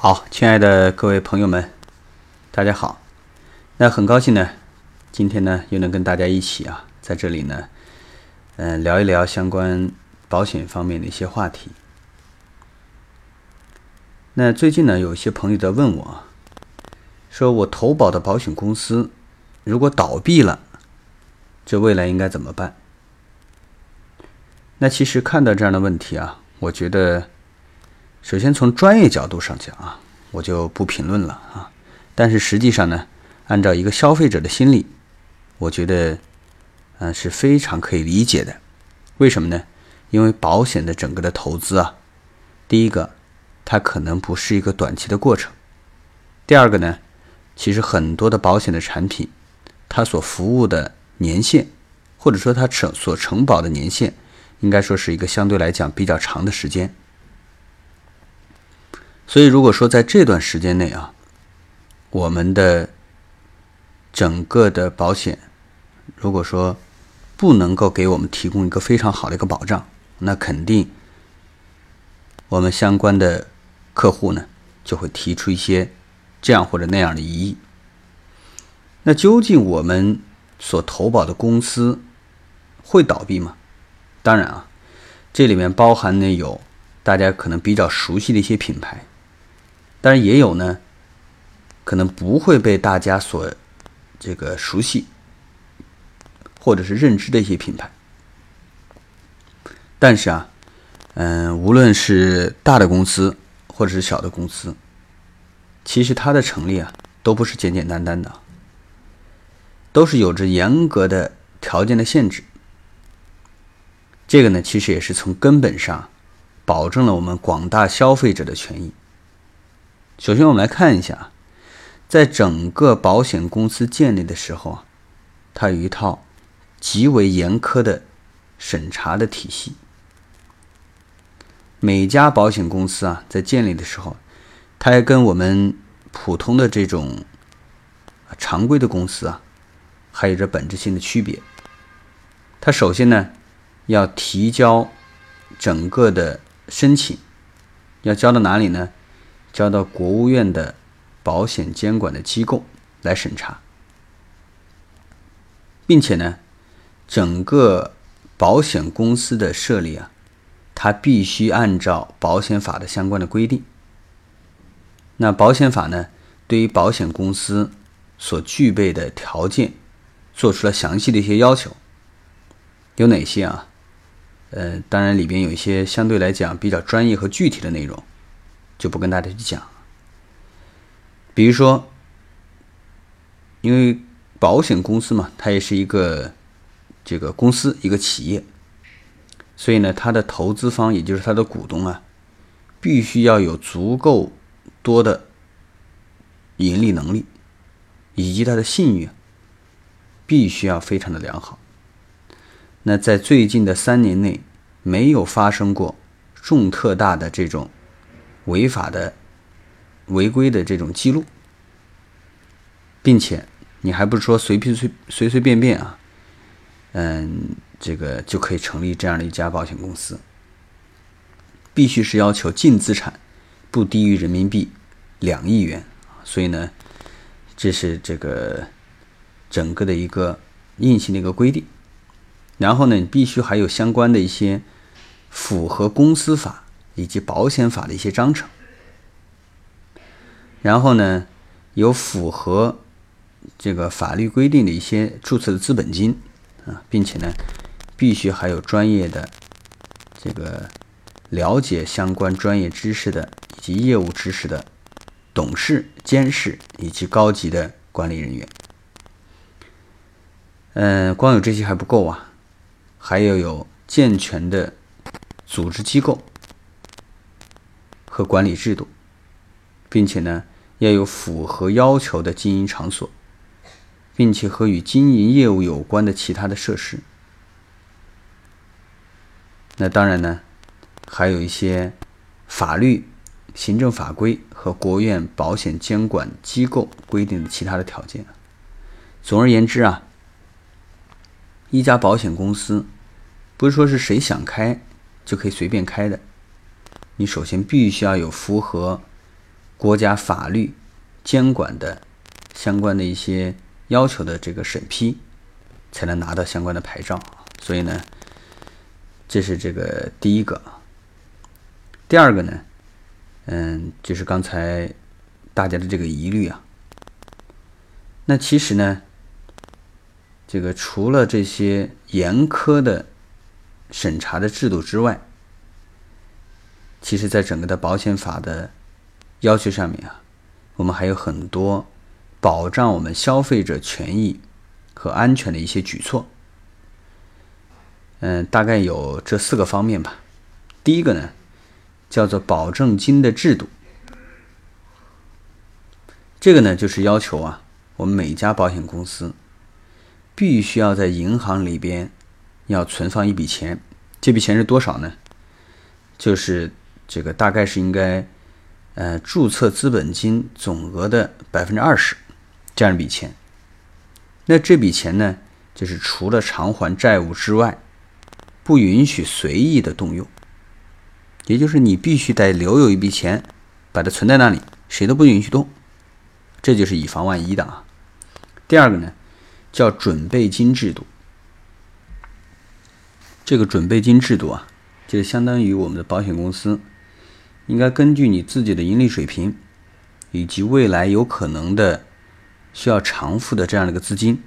好，亲爱的各位朋友们，大家好。那很高兴呢，今天呢又能跟大家一起啊，在这里呢，嗯，聊一聊相关保险方面的一些话题。那最近呢，有一些朋友在问我，说我投保的保险公司如果倒闭了，这未来应该怎么办？那其实看到这样的问题啊，我觉得。首先，从专业角度上讲啊，我就不评论了啊。但是实际上呢，按照一个消费者的心理，我觉得，嗯，是非常可以理解的。为什么呢？因为保险的整个的投资啊，第一个，它可能不是一个短期的过程；第二个呢，其实很多的保险的产品，它所服务的年限，或者说它承所承保的年限，应该说是一个相对来讲比较长的时间。所以，如果说在这段时间内啊，我们的整个的保险，如果说不能够给我们提供一个非常好的一个保障，那肯定我们相关的客户呢就会提出一些这样或者那样的疑义。那究竟我们所投保的公司会倒闭吗？当然啊，这里面包含的有大家可能比较熟悉的一些品牌。当然也有呢，可能不会被大家所这个熟悉或者是认知的一些品牌。但是啊，嗯，无论是大的公司或者是小的公司，其实它的成立啊，都不是简简单单的，都是有着严格的条件的限制。这个呢，其实也是从根本上保证了我们广大消费者的权益。首先，我们来看一下，在整个保险公司建立的时候啊，它有一套极为严苛的审查的体系。每家保险公司啊，在建立的时候，它也跟我们普通的这种常规的公司啊，还有着本质性的区别。它首先呢，要提交整个的申请，要交到哪里呢？交到国务院的保险监管的机构来审查，并且呢，整个保险公司的设立啊，它必须按照保险法的相关的规定。那保险法呢，对于保险公司所具备的条件，做出了详细的一些要求。有哪些啊？呃，当然里边有一些相对来讲比较专业和具体的内容。就不跟大家去讲。比如说，因为保险公司嘛，它也是一个这个公司，一个企业，所以呢，它的投资方，也就是它的股东啊，必须要有足够多的盈利能力，以及它的信誉必须要非常的良好。那在最近的三年内，没有发生过重特大的这种。违法的、违规的这种记录，并且你还不是说随随随随随便便啊，嗯，这个就可以成立这样的一家保险公司，必须是要求净资产不低于人民币两亿元所以呢，这是这个整个的一个硬性的一个规定。然后呢，你必须还有相关的一些符合公司法。以及保险法的一些章程，然后呢，有符合这个法律规定的一些注册的资本金啊，并且呢，必须还有专业的这个了解相关专业知识的以及业务知识的董事、监事以及高级的管理人员。嗯，光有这些还不够啊，还要有健全的组织机构。和管理制度，并且呢，要有符合要求的经营场所，并且和与经营业务有关的其他的设施。那当然呢，还有一些法律、行政法规和国务院保险监管机构规定的其他的条件。总而言之啊，一家保险公司不是说是谁想开就可以随便开的。你首先必须要有符合国家法律监管的相关的一些要求的这个审批，才能拿到相关的牌照。所以呢，这是这个第一个。第二个呢，嗯，就是刚才大家的这个疑虑啊。那其实呢，这个除了这些严苛的审查的制度之外，其实在整个的保险法的要求上面啊，我们还有很多保障我们消费者权益和安全的一些举措。嗯，大概有这四个方面吧。第一个呢，叫做保证金的制度。这个呢，就是要求啊，我们每家保险公司必须要在银行里边要存放一笔钱。这笔钱是多少呢？就是这个大概是应该，呃，注册资本金总额的百分之二十这样一笔钱。那这笔钱呢，就是除了偿还债务之外，不允许随意的动用，也就是你必须得留有一笔钱，把它存在那里，谁都不允许动，这就是以防万一的啊。第二个呢，叫准备金制度。这个准备金制度啊，就相当于我们的保险公司应该根据你自己的盈利水平以及未来有可能的需要偿付的这样的一个资金，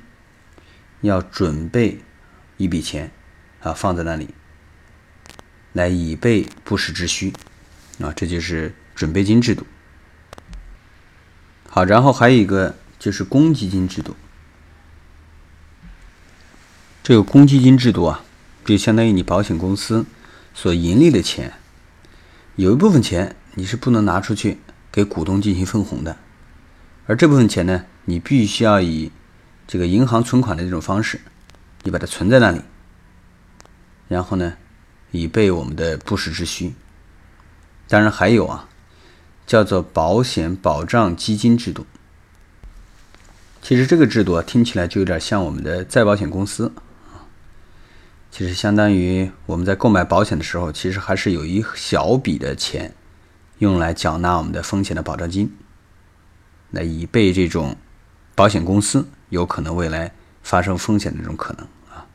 要准备一笔钱。啊，放在那里，来以备不时之需，啊，这就是准备金制度。好，然后还有一个就是公积金制度。这个公积金制度啊，就相当于你保险公司所盈利的钱，有一部分钱你是不能拿出去给股东进行分红的，而这部分钱呢，你必须要以这个银行存款的这种方式，你把它存在那里。然后呢，以备我们的不时之需。当然还有啊，叫做保险保障基金制度。其实这个制度啊，听起来就有点像我们的再保险公司。其实相当于我们在购买保险的时候，其实还是有一小笔的钱用来缴纳我们的风险的保障金，来以备这种保险公司有可能未来发生风险的这种可能啊。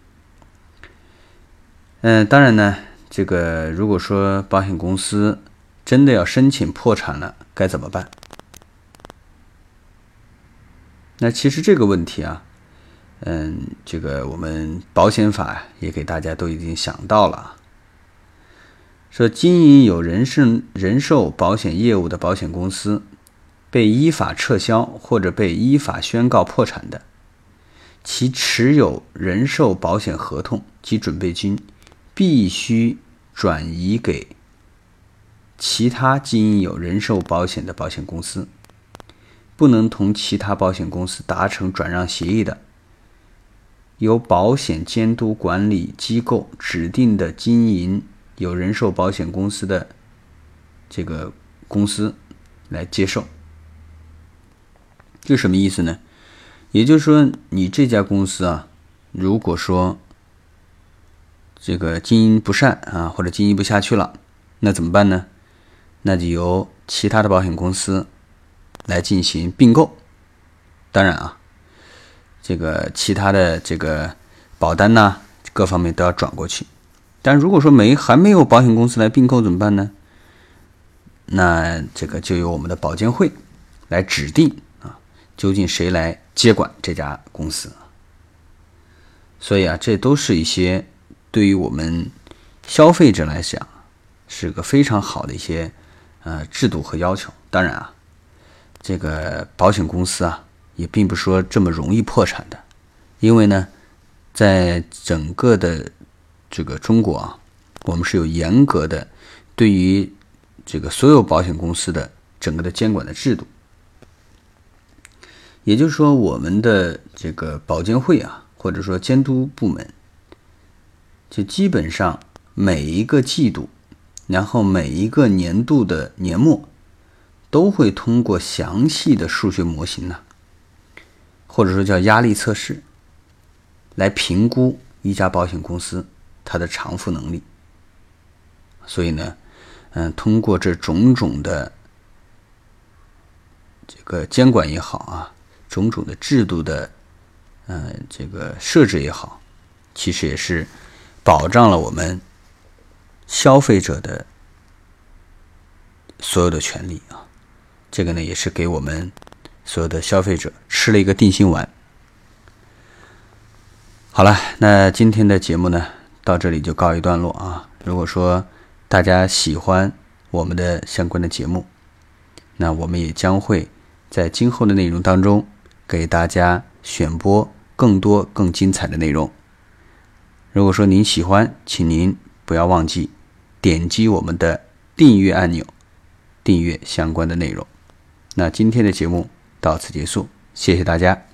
嗯，当然呢，这个如果说保险公司真的要申请破产了，该怎么办？那其实这个问题啊，嗯，这个我们保险法也给大家都已经想到了，说经营有人身人寿保险业务的保险公司被依法撤销或者被依法宣告破产的，其持有人寿保险合同及准备金。必须转移给其他经营有人寿保险的保险公司，不能同其他保险公司达成转让协议的，由保险监督管理机构指定的经营有人寿保险公司的这个公司来接受。这什么意思呢？也就是说，你这家公司啊，如果说这个经营不善啊，或者经营不下去了，那怎么办呢？那就由其他的保险公司来进行并购。当然啊，这个其他的这个保单呐，各方面都要转过去。但如果说没还没有保险公司来并购怎么办呢？那这个就由我们的保监会来指定啊，究竟谁来接管这家公司。所以啊，这都是一些。对于我们消费者来讲，是个非常好的一些呃制度和要求。当然啊，这个保险公司啊，也并不是说这么容易破产的，因为呢，在整个的这个中国啊，我们是有严格的对于这个所有保险公司的整个的监管的制度。也就是说，我们的这个保监会啊，或者说监督部门。就基本上每一个季度，然后每一个年度的年末，都会通过详细的数学模型呢，或者说叫压力测试，来评估一家保险公司它的偿付能力。所以呢，嗯，通过这种种的这个监管也好啊，种种的制度的，嗯，这个设置也好，其实也是保障了我们消费者的所有的权利啊。这个呢，也是给我们所有的消费者吃了一个定心丸。好了，那今天的节目呢，到这里就告一段落啊。如果说大家喜欢我们的相关的节目，那我们也将会在今后的内容当中给大家选播更多更精彩的内容。如果说您喜欢，请您不要忘记点击我们的订阅按钮，订阅相关的内容。那今天的节目到此结束，谢谢大家。